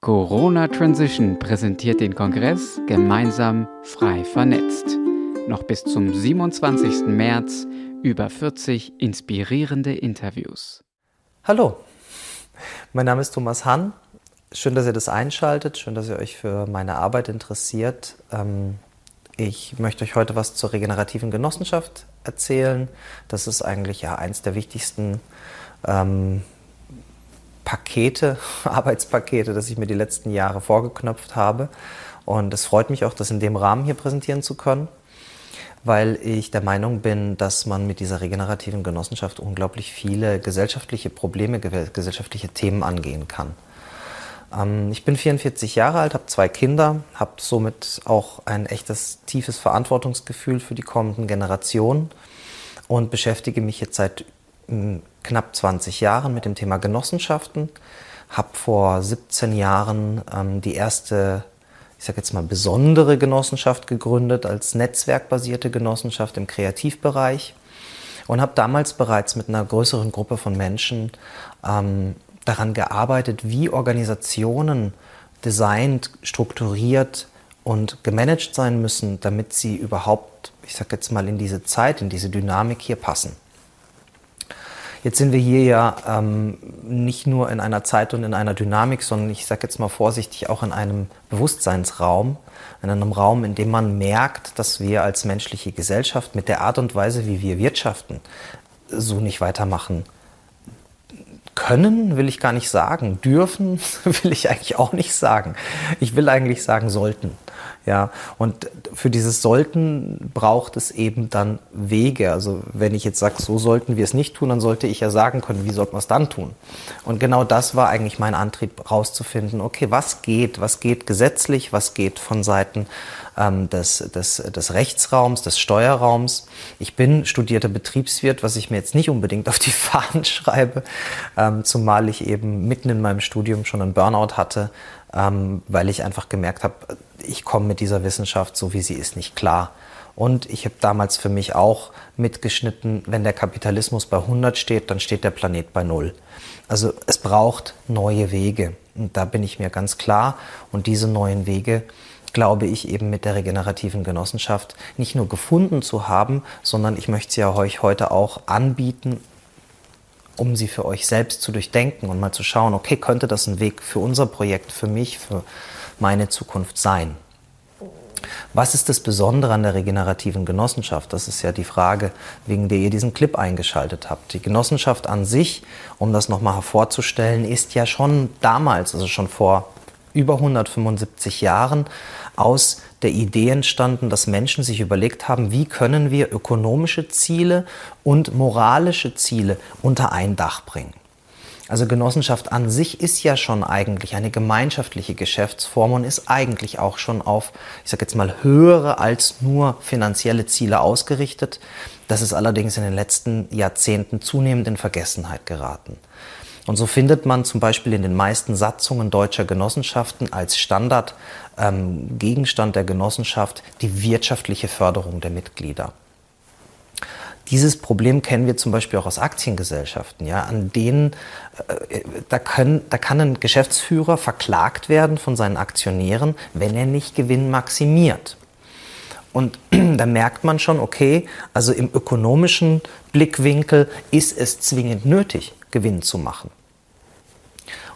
Corona Transition präsentiert den Kongress gemeinsam frei vernetzt. Noch bis zum 27. März über 40 inspirierende Interviews. Hallo, mein Name ist Thomas Hahn. Schön, dass ihr das einschaltet, schön, dass ihr euch für meine Arbeit interessiert. Ähm, ich möchte euch heute was zur regenerativen Genossenschaft erzählen. Das ist eigentlich ja eins der wichtigsten ähm, Pakete, Arbeitspakete, das ich mir die letzten Jahre vorgeknöpft habe. Und es freut mich auch, das in dem Rahmen hier präsentieren zu können, weil ich der Meinung bin, dass man mit dieser regenerativen Genossenschaft unglaublich viele gesellschaftliche Probleme, gesellschaftliche Themen angehen kann. Ähm, ich bin 44 Jahre alt, habe zwei Kinder, habe somit auch ein echtes tiefes Verantwortungsgefühl für die kommenden Generationen und beschäftige mich jetzt seit knapp 20 Jahren mit dem Thema Genossenschaften, habe vor 17 Jahren ähm, die erste, ich sage jetzt mal, besondere Genossenschaft gegründet als netzwerkbasierte Genossenschaft im Kreativbereich und habe damals bereits mit einer größeren Gruppe von Menschen ähm, daran gearbeitet, wie Organisationen designt, strukturiert und gemanagt sein müssen, damit sie überhaupt, ich sage jetzt mal, in diese Zeit, in diese Dynamik hier passen. Jetzt sind wir hier ja ähm, nicht nur in einer Zeit und in einer Dynamik, sondern ich sage jetzt mal vorsichtig auch in einem Bewusstseinsraum, in einem Raum, in dem man merkt, dass wir als menschliche Gesellschaft mit der Art und Weise, wie wir wirtschaften, so nicht weitermachen können, will ich gar nicht sagen. Dürfen will ich eigentlich auch nicht sagen. Ich will eigentlich sagen sollten. Ja, und für dieses Sollten braucht es eben dann Wege. Also wenn ich jetzt sage, so sollten wir es nicht tun, dann sollte ich ja sagen können, wie sollte man es dann tun? Und genau das war eigentlich mein Antrieb, rauszufinden, okay, was geht, was geht gesetzlich, was geht von Seiten ähm, des, des, des Rechtsraums, des Steuerraums. Ich bin studierter Betriebswirt, was ich mir jetzt nicht unbedingt auf die Fahnen schreibe, ähm, zumal ich eben mitten in meinem Studium schon einen Burnout hatte, ähm, weil ich einfach gemerkt habe, ich komme mit dieser Wissenschaft, so wie sie ist, nicht klar. Und ich habe damals für mich auch mitgeschnitten, wenn der Kapitalismus bei 100 steht, dann steht der Planet bei 0. Also es braucht neue Wege. Und da bin ich mir ganz klar. Und diese neuen Wege, glaube ich, eben mit der regenerativen Genossenschaft nicht nur gefunden zu haben, sondern ich möchte sie ja euch heute auch anbieten, um sie für euch selbst zu durchdenken und mal zu schauen, okay, könnte das ein Weg für unser Projekt, für mich, für meine Zukunft sein? Was ist das Besondere an der regenerativen Genossenschaft? Das ist ja die Frage, wegen der ihr diesen Clip eingeschaltet habt. Die Genossenschaft an sich, um das nochmal hervorzustellen, ist ja schon damals, also schon vor über 175 Jahren, aus der Idee entstanden, dass Menschen sich überlegt haben, wie können wir ökonomische Ziele und moralische Ziele unter ein Dach bringen. Also Genossenschaft an sich ist ja schon eigentlich eine gemeinschaftliche Geschäftsform und ist eigentlich auch schon auf, ich sage jetzt mal, höhere als nur finanzielle Ziele ausgerichtet. Das ist allerdings in den letzten Jahrzehnten zunehmend in Vergessenheit geraten. Und so findet man zum Beispiel in den meisten Satzungen deutscher Genossenschaften als Standard ähm, der Genossenschaft die wirtschaftliche Förderung der Mitglieder. Dieses Problem kennen wir zum Beispiel auch aus Aktiengesellschaften, ja, an denen äh, da, können, da kann ein Geschäftsführer verklagt werden von seinen Aktionären, wenn er nicht Gewinn maximiert. Und da merkt man schon, okay, also im ökonomischen Blickwinkel ist es zwingend nötig, Gewinn zu machen.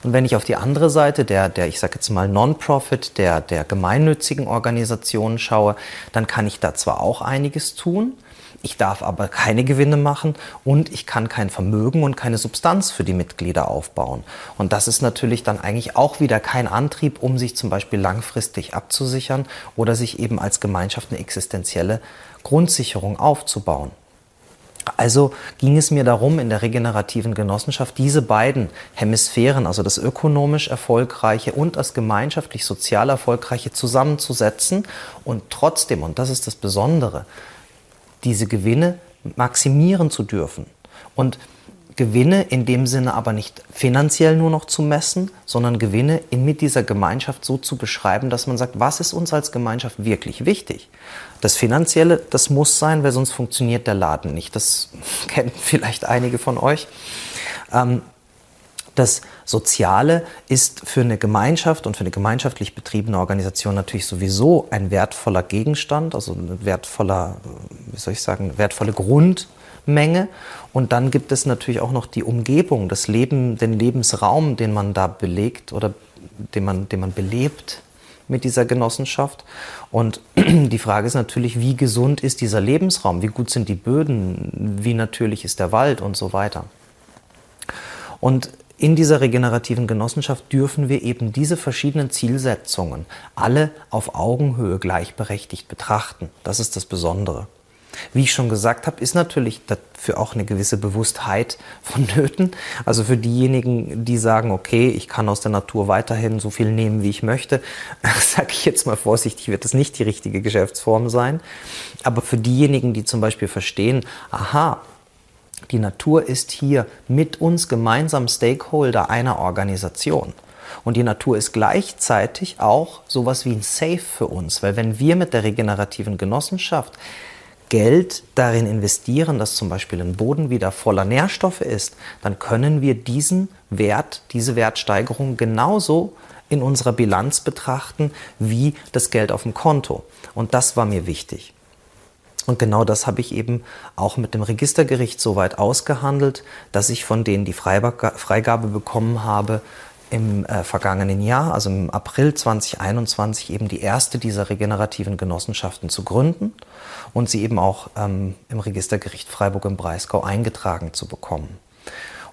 Und wenn ich auf die andere Seite der, der ich sage jetzt mal Non-Profit, der, der gemeinnützigen Organisationen schaue, dann kann ich da zwar auch einiges tun, ich darf aber keine Gewinne machen und ich kann kein Vermögen und keine Substanz für die Mitglieder aufbauen. Und das ist natürlich dann eigentlich auch wieder kein Antrieb, um sich zum Beispiel langfristig abzusichern oder sich eben als Gemeinschaft eine existenzielle Grundsicherung aufzubauen. Also ging es mir darum, in der regenerativen Genossenschaft diese beiden Hemisphären, also das ökonomisch Erfolgreiche und das gemeinschaftlich sozial Erfolgreiche zusammenzusetzen und trotzdem, und das ist das Besondere, diese Gewinne maximieren zu dürfen. Und Gewinne in dem Sinne aber nicht finanziell nur noch zu messen, sondern Gewinne in, mit dieser Gemeinschaft so zu beschreiben, dass man sagt, was ist uns als Gemeinschaft wirklich wichtig? Das Finanzielle, das muss sein, weil sonst funktioniert der Laden nicht. Das kennen vielleicht einige von euch. Ähm, Das Soziale ist für eine Gemeinschaft und für eine gemeinschaftlich betriebene Organisation natürlich sowieso ein wertvoller Gegenstand, also ein wertvoller, wie soll ich sagen, wertvolle Grundmenge. Und dann gibt es natürlich auch noch die Umgebung, das Leben, den Lebensraum, den man da belegt oder den man, den man belebt mit dieser Genossenschaft. Und die Frage ist natürlich, wie gesund ist dieser Lebensraum? Wie gut sind die Böden? Wie natürlich ist der Wald und so weiter? Und in dieser regenerativen Genossenschaft dürfen wir eben diese verschiedenen Zielsetzungen alle auf Augenhöhe gleichberechtigt betrachten. Das ist das Besondere. Wie ich schon gesagt habe, ist natürlich dafür auch eine gewisse Bewusstheit vonnöten. Also für diejenigen, die sagen, okay, ich kann aus der Natur weiterhin so viel nehmen, wie ich möchte, sage ich jetzt mal vorsichtig, wird das nicht die richtige Geschäftsform sein. Aber für diejenigen, die zum Beispiel verstehen, aha, die Natur ist hier mit uns gemeinsam Stakeholder einer Organisation. Und die Natur ist gleichzeitig auch sowas wie ein Safe für uns, weil wenn wir mit der regenerativen Genossenschaft Geld darin investieren, dass zum Beispiel ein Boden wieder voller Nährstoffe ist, dann können wir diesen Wert, diese Wertsteigerung genauso in unserer Bilanz betrachten wie das Geld auf dem Konto. Und das war mir wichtig. Und genau das habe ich eben auch mit dem Registergericht so weit ausgehandelt, dass ich von denen die Freigabe bekommen habe, im äh, vergangenen Jahr, also im April 2021, eben die erste dieser regenerativen Genossenschaften zu gründen und sie eben auch ähm, im Registergericht Freiburg im Breisgau eingetragen zu bekommen.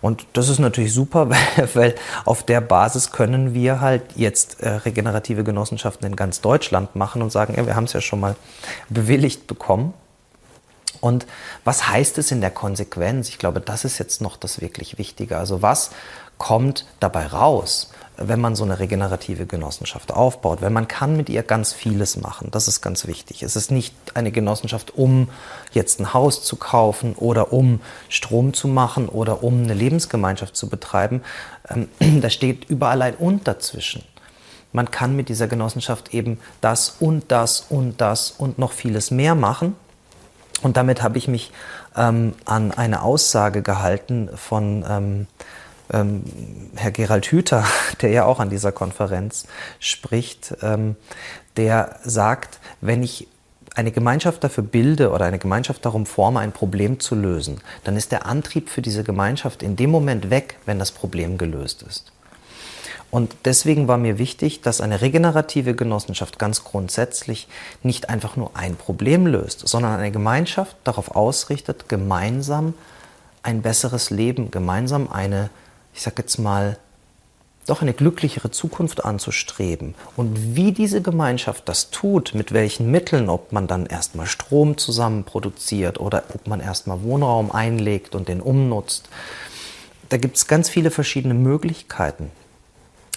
Und das ist natürlich super, weil, auf der Basis können wir halt jetzt äh, regenerative Genossenschaften in ganz Deutschland machen und sagen, ja, wir haben es ja schon mal bewilligt bekommen. Und was heißt es in der Konsequenz? Ich glaube, das ist jetzt noch das wirklich Wichtige. Also was kommt dabei raus? wenn man so eine regenerative Genossenschaft aufbaut, weil man kann mit ihr ganz vieles machen. Das ist ganz wichtig. Es ist nicht eine Genossenschaft, um jetzt ein Haus zu kaufen oder um Strom zu machen oder um eine Lebensgemeinschaft zu betreiben. Ähm, da steht überall ein Und dazwischen. Man kann mit dieser Genossenschaft eben das und das und das und noch vieles mehr machen. Und damit habe ich mich ähm, an eine Aussage gehalten von ähm, ähm, Herr Gerald Hüther, der ja auch an dieser Konferenz spricht, ähm, der sagt, wenn ich eine Gemeinschaft dafür bilde oder eine Gemeinschaft darum forme, ein Problem zu lösen, dann ist der Antrieb für diese Gemeinschaft in dem Moment weg, wenn das Problem gelöst ist. Und deswegen war mir wichtig, dass eine regenerative Genossenschaft ganz grundsätzlich nicht einfach nur ein Problem löst, sondern eine Gemeinschaft darauf ausrichtet, gemeinsam ein besseres Leben, gemeinsam eine ich sage jetzt mal, doch eine glücklichere Zukunft anzustreben. Und wie diese Gemeinschaft das tut, mit welchen Mitteln, ob man dann erstmal Strom zusammen produziert oder ob man erstmal Wohnraum einlegt und den umnutzt, da gibt es ganz viele verschiedene Möglichkeiten.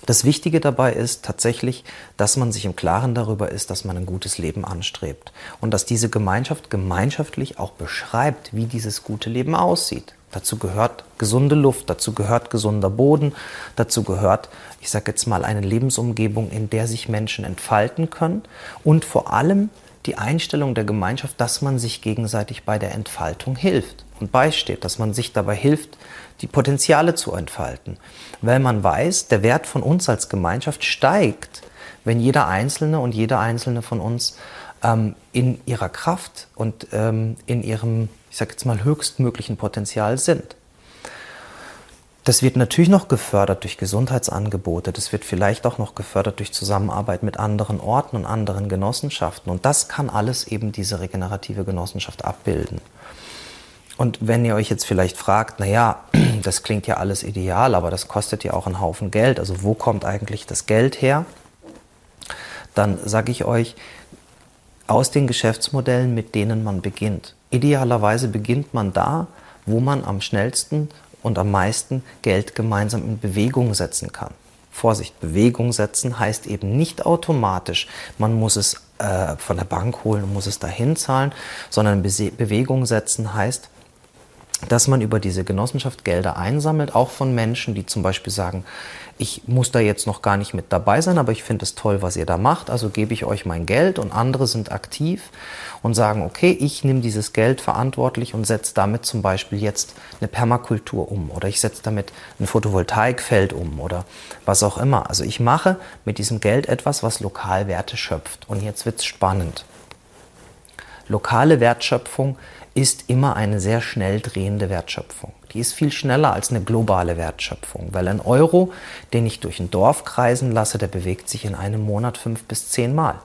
Das Wichtige dabei ist tatsächlich, dass man sich im Klaren darüber ist, dass man ein gutes Leben anstrebt und dass diese Gemeinschaft gemeinschaftlich auch beschreibt, wie dieses gute Leben aussieht. Dazu gehört gesunde Luft, dazu gehört gesunder Boden, dazu gehört, ich sage jetzt mal, eine Lebensumgebung, in der sich Menschen entfalten können und vor allem die Einstellung der Gemeinschaft, dass man sich gegenseitig bei der Entfaltung hilft und beisteht, dass man sich dabei hilft, die Potenziale zu entfalten. Weil man weiß, der Wert von uns als Gemeinschaft steigt, wenn jeder Einzelne und jeder Einzelne von uns ähm, in ihrer Kraft und ähm, in ihrem ich sage jetzt mal, höchstmöglichen Potenzial sind. Das wird natürlich noch gefördert durch Gesundheitsangebote, das wird vielleicht auch noch gefördert durch Zusammenarbeit mit anderen Orten und anderen Genossenschaften. Und das kann alles eben diese regenerative Genossenschaft abbilden. Und wenn ihr euch jetzt vielleicht fragt, naja, das klingt ja alles ideal, aber das kostet ja auch einen Haufen Geld, also wo kommt eigentlich das Geld her? Dann sage ich euch, aus den Geschäftsmodellen, mit denen man beginnt. Idealerweise beginnt man da, wo man am schnellsten und am meisten Geld gemeinsam in Bewegung setzen kann. Vorsicht, Bewegung setzen heißt eben nicht automatisch, man muss es äh, von der Bank holen und muss es dahin zahlen, sondern Be Bewegung setzen heißt, dass man über diese Genossenschaft Gelder einsammelt, auch von Menschen, die zum Beispiel sagen, ich muss da jetzt noch gar nicht mit dabei sein, aber ich finde es toll, was ihr da macht, also gebe ich euch mein Geld und andere sind aktiv und sagen, okay, ich nehme dieses Geld verantwortlich und setze damit zum Beispiel jetzt eine Permakultur um oder ich setze damit ein Photovoltaikfeld um oder was auch immer. Also ich mache mit diesem Geld etwas, was lokal Werte schöpft. Und jetzt wird es spannend. Lokale Wertschöpfung ist immer eine sehr schnell drehende Wertschöpfung. Die ist viel schneller als eine globale Wertschöpfung, weil ein Euro, den ich durch ein Dorf kreisen lasse, der bewegt sich in einem Monat fünf bis zehn Mal.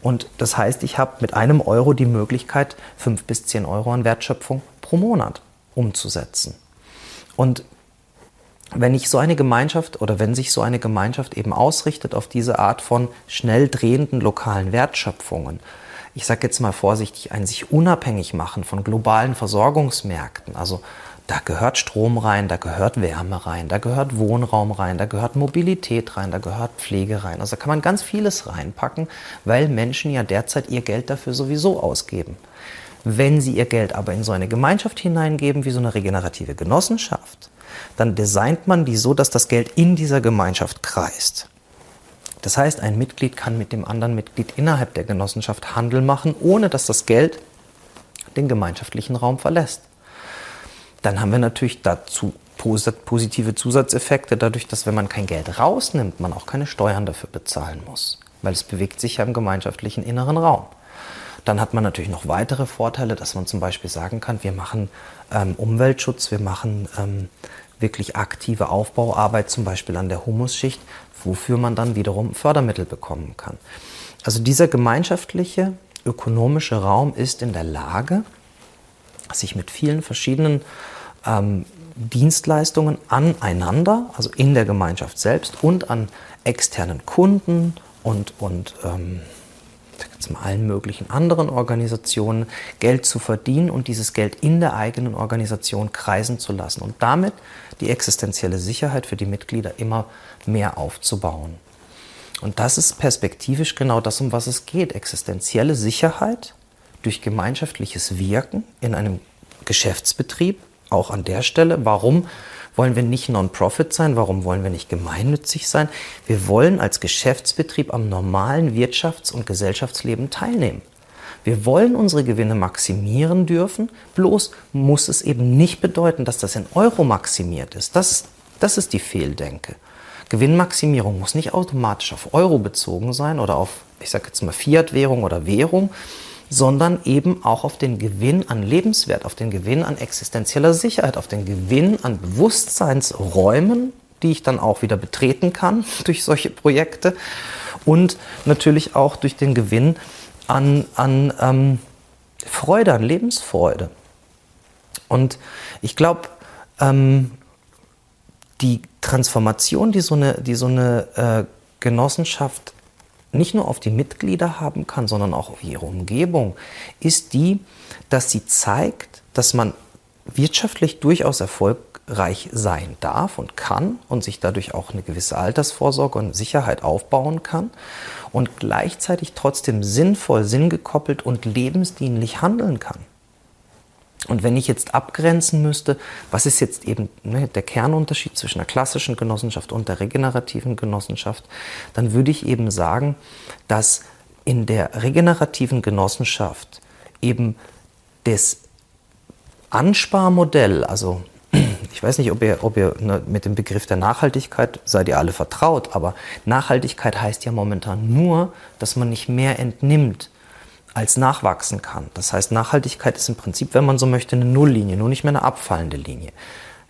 Und das heißt, ich habe mit einem Euro die Möglichkeit, fünf bis zehn Euro an Wertschöpfung pro Monat umzusetzen. Und wenn ich so eine Gemeinschaft oder wenn sich so eine Gemeinschaft eben ausrichtet auf diese Art von schnell drehenden lokalen Wertschöpfungen, ich sage jetzt mal vorsichtig, ein sich unabhängig machen von globalen Versorgungsmärkten. Also da gehört Strom rein, da gehört Wärme rein, da gehört Wohnraum rein, da gehört Mobilität rein, da gehört Pflege rein. Also da kann man ganz vieles reinpacken, weil Menschen ja derzeit ihr Geld dafür sowieso ausgeben. Wenn sie ihr Geld aber in so eine Gemeinschaft hineingeben, wie so eine regenerative Genossenschaft, dann designt man die so, dass das Geld in dieser Gemeinschaft kreist. Das heißt, ein Mitglied kann mit dem anderen Mitglied innerhalb der Genossenschaft Handel machen, ohne dass das Geld den gemeinschaftlichen Raum verlässt. Dann haben wir natürlich dazu positive Zusatzeffekte, dadurch, dass wenn man kein Geld rausnimmt, man auch keine Steuern dafür bezahlen muss, weil es bewegt sich ja im gemeinschaftlichen inneren Raum. Dann hat man natürlich noch weitere Vorteile, dass man zum Beispiel sagen kann, wir machen ähm, Umweltschutz, wir machen ähm, wirklich aktive Aufbauarbeit, zum Beispiel an der Humusschicht, wofür man dann wiederum Fördermittel bekommen kann. Also dieser gemeinschaftliche ökonomische Raum ist in der Lage, sich mit vielen verschiedenen ähm, Dienstleistungen aneinander, also in der Gemeinschaft selbst und an externen Kunden und, und ähm, jetzt allen möglichen anderen Organisationen Geld zu verdienen und dieses Geld in der eigenen Organisation kreisen zu lassen und damit die existenzielle Sicherheit für die Mitglieder immer mehr aufzubauen. Und das ist perspektivisch genau das, um was es geht. Existenzielle Sicherheit durch gemeinschaftliches Wirken in einem Geschäftsbetrieb, auch an der Stelle. Warum wollen wir nicht Non-Profit sein? Warum wollen wir nicht gemeinnützig sein? Wir wollen als Geschäftsbetrieb am normalen Wirtschafts- und Gesellschaftsleben teilnehmen. Wir wollen unsere Gewinne maximieren dürfen, bloß muss es eben nicht bedeuten, dass das in Euro maximiert ist. Das, das ist die Fehldenke. Gewinnmaximierung muss nicht automatisch auf Euro bezogen sein oder auf, ich sage jetzt mal, Fiat-Währung oder Währung, sondern eben auch auf den Gewinn an Lebenswert, auf den Gewinn an existenzieller Sicherheit, auf den Gewinn an Bewusstseinsräumen, die ich dann auch wieder betreten kann durch solche Projekte und natürlich auch durch den Gewinn an, an ähm, Freude, an Lebensfreude. Und ich glaube, ähm, die Transformation, die so eine, die so eine äh, Genossenschaft nicht nur auf die Mitglieder haben kann, sondern auch auf ihre Umgebung, ist die, dass sie zeigt, dass man wirtschaftlich durchaus erfolgreich sein darf und kann und sich dadurch auch eine gewisse Altersvorsorge und Sicherheit aufbauen kann und gleichzeitig trotzdem sinnvoll, sinngekoppelt und lebensdienlich handeln kann. Und wenn ich jetzt abgrenzen müsste, was ist jetzt eben ne, der Kernunterschied zwischen der klassischen Genossenschaft und der regenerativen Genossenschaft, dann würde ich eben sagen, dass in der regenerativen Genossenschaft eben das Ansparmodell, also ich weiß nicht, ob ihr, ob ihr ne, mit dem Begriff der Nachhaltigkeit seid ihr alle vertraut, aber Nachhaltigkeit heißt ja momentan nur, dass man nicht mehr entnimmt, als nachwachsen kann. Das heißt, Nachhaltigkeit ist im Prinzip, wenn man so möchte, eine Nulllinie, nur nicht mehr eine abfallende Linie.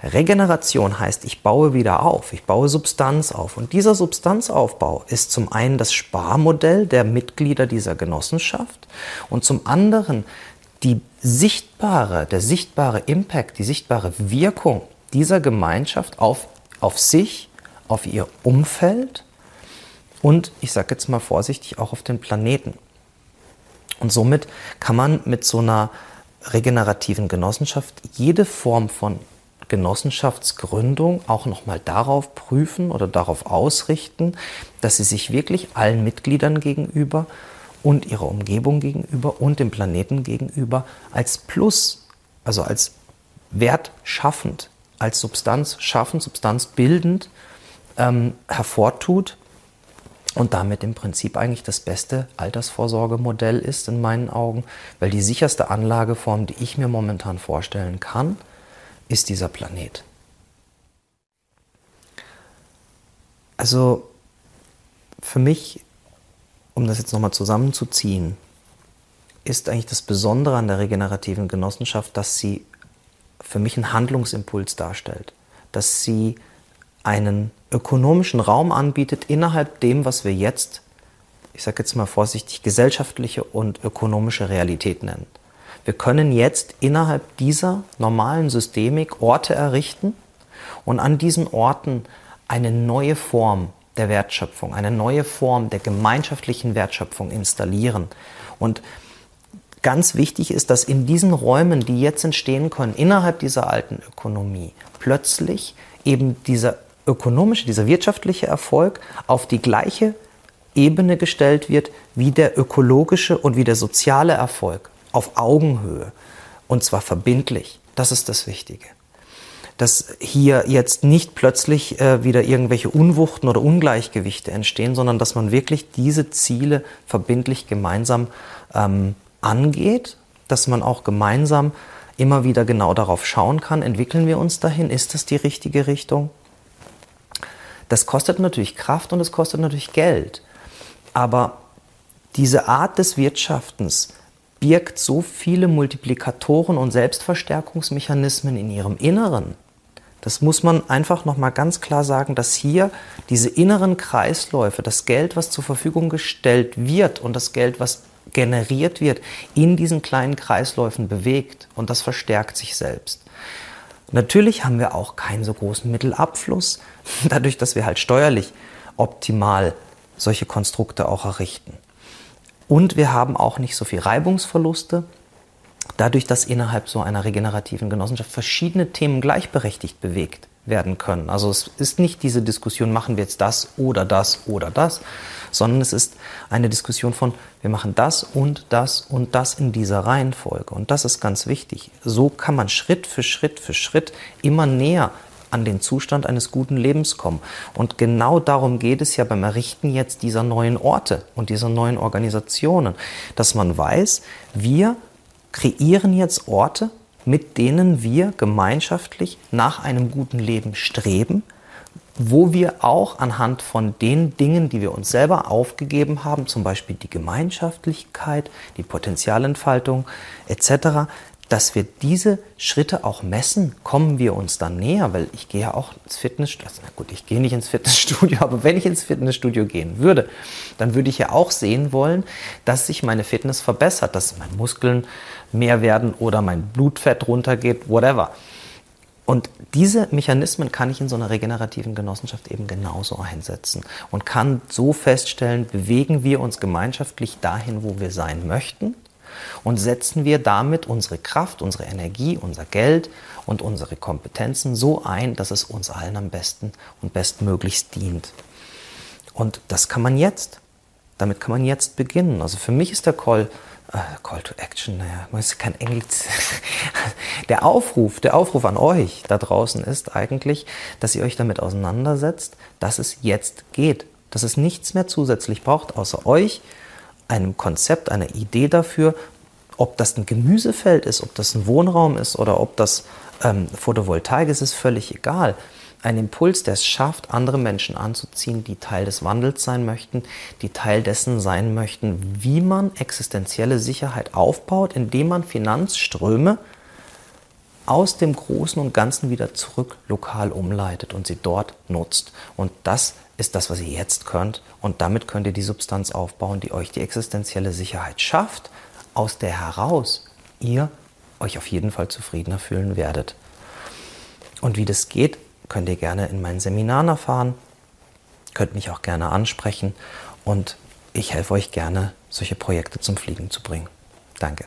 Regeneration heißt, ich baue wieder auf, ich baue Substanz auf. Und dieser Substanzaufbau ist zum einen das Sparmodell der Mitglieder dieser Genossenschaft und zum anderen die sichtbare, der sichtbare Impact, die sichtbare Wirkung dieser Gemeinschaft auf, auf sich, auf ihr Umfeld und ich sage jetzt mal vorsichtig auch auf den Planeten. Und somit kann man mit so einer regenerativen Genossenschaft jede Form von Genossenschaftsgründung auch nochmal darauf prüfen oder darauf ausrichten, dass sie sich wirklich allen Mitgliedern gegenüber und ihrer Umgebung gegenüber und dem Planeten gegenüber als Plus, also als wertschaffend, als Substanz schaffend, substanzbildend ähm, hervortut und damit im Prinzip eigentlich das beste Altersvorsorgemodell ist in meinen Augen, weil die sicherste Anlageform, die ich mir momentan vorstellen kann, ist dieser Planet. Also für mich, um das jetzt nochmal zusammenzuziehen, ist eigentlich das Besondere an der regenerativen Genossenschaft, dass sie für mich einen Handlungsimpuls darstellt, dass sie einen ökonomischen Raum anbietet innerhalb dem, was wir jetzt, ich sage jetzt mal vorsichtig, gesellschaftliche und ökonomische Realität nennen. Wir können jetzt innerhalb dieser normalen Systemik Orte errichten und an diesen Orten eine neue Form der Wertschöpfung, eine neue Form der gemeinschaftlichen Wertschöpfung installieren. Und ganz wichtig ist, dass in diesen Räumen, die jetzt entstehen können, innerhalb dieser alten Ökonomie, plötzlich eben dieser ökonomische, dieser wirtschaftliche Erfolg auf die gleiche Ebene gestellt wird wie der ökologische und wie der soziale Erfolg auf Augenhöhe und zwar verbindlich. Das ist das Wichtige. Dass hier jetzt nicht plötzlich äh, wieder irgendwelche Unwuchten oder Ungleichgewichte entstehen, sondern dass man wirklich diese Ziele verbindlich gemeinsam ähm, angeht, dass man auch gemeinsam immer wieder genau darauf schauen kann, entwickeln wir uns dahin, ist das die richtige Richtung? Das kostet natürlich Kraft und es kostet natürlich Geld. Aber diese Art des Wirtschaftens birgt so viele Multiplikatoren und Selbstverstärkungsmechanismen in ihrem Inneren. Das muss man einfach nochmal ganz klar sagen, dass hier diese inneren Kreisläufe, das Geld, was zur Verfügung gestellt wird und das Geld, was generiert wird, in diesen kleinen Kreisläufen bewegt und das verstärkt sich selbst. Natürlich haben wir auch keinen so großen Mittelabfluss, dadurch, dass wir halt steuerlich optimal solche Konstrukte auch errichten. Und wir haben auch nicht so viel Reibungsverluste, dadurch, dass innerhalb so einer regenerativen Genossenschaft verschiedene Themen gleichberechtigt bewegt werden können. Also es ist nicht diese Diskussion, machen wir jetzt das oder das oder das, sondern es ist eine Diskussion von, wir machen das und das und das in dieser Reihenfolge. Und das ist ganz wichtig. So kann man Schritt für Schritt für Schritt immer näher an den Zustand eines guten Lebens kommen. Und genau darum geht es ja beim Errichten jetzt dieser neuen Orte und dieser neuen Organisationen, dass man weiß, wir kreieren jetzt Orte, mit denen wir gemeinschaftlich nach einem guten Leben streben, wo wir auch anhand von den Dingen, die wir uns selber aufgegeben haben, zum Beispiel die Gemeinschaftlichkeit, die Potenzialentfaltung etc., dass wir diese Schritte auch messen, kommen wir uns dann näher, weil ich gehe ja auch ins Fitnessstudio, also, na gut, ich gehe nicht ins Fitnessstudio, aber wenn ich ins Fitnessstudio gehen würde, dann würde ich ja auch sehen wollen, dass sich meine Fitness verbessert, dass meine Muskeln mehr werden oder mein Blutfett runtergeht, whatever. Und diese Mechanismen kann ich in so einer regenerativen Genossenschaft eben genauso einsetzen und kann so feststellen, bewegen wir uns gemeinschaftlich dahin, wo wir sein möchten und setzen wir damit unsere Kraft, unsere Energie, unser Geld und unsere Kompetenzen so ein, dass es uns allen am besten und bestmöglichst dient. Und das kann man jetzt. Damit kann man jetzt beginnen. Also für mich ist der Call Call to Action, naja, man ist kein Englisch. Der Aufruf, der Aufruf an euch da draußen ist eigentlich, dass ihr euch damit auseinandersetzt, dass es jetzt geht, dass es nichts mehr zusätzlich braucht, außer euch, einem Konzept, einer Idee dafür, ob das ein Gemüsefeld ist, ob das ein Wohnraum ist oder ob das ähm, Photovoltaik ist, ist völlig egal ein Impuls, der es schafft, andere Menschen anzuziehen, die Teil des Wandels sein möchten, die Teil dessen sein möchten, wie man existenzielle Sicherheit aufbaut, indem man Finanzströme aus dem Großen und Ganzen wieder zurück lokal umleitet und sie dort nutzt. Und das ist das, was ihr jetzt könnt. Und damit könnt ihr die Substanz aufbauen, die euch die existenzielle Sicherheit schafft, aus der heraus ihr euch auf jeden Fall zufriedener fühlen werdet. Und wie das geht, könnt ihr gerne in meinen Seminaren erfahren, könnt mich auch gerne ansprechen und ich helfe euch gerne, solche Projekte zum Fliegen zu bringen. Danke.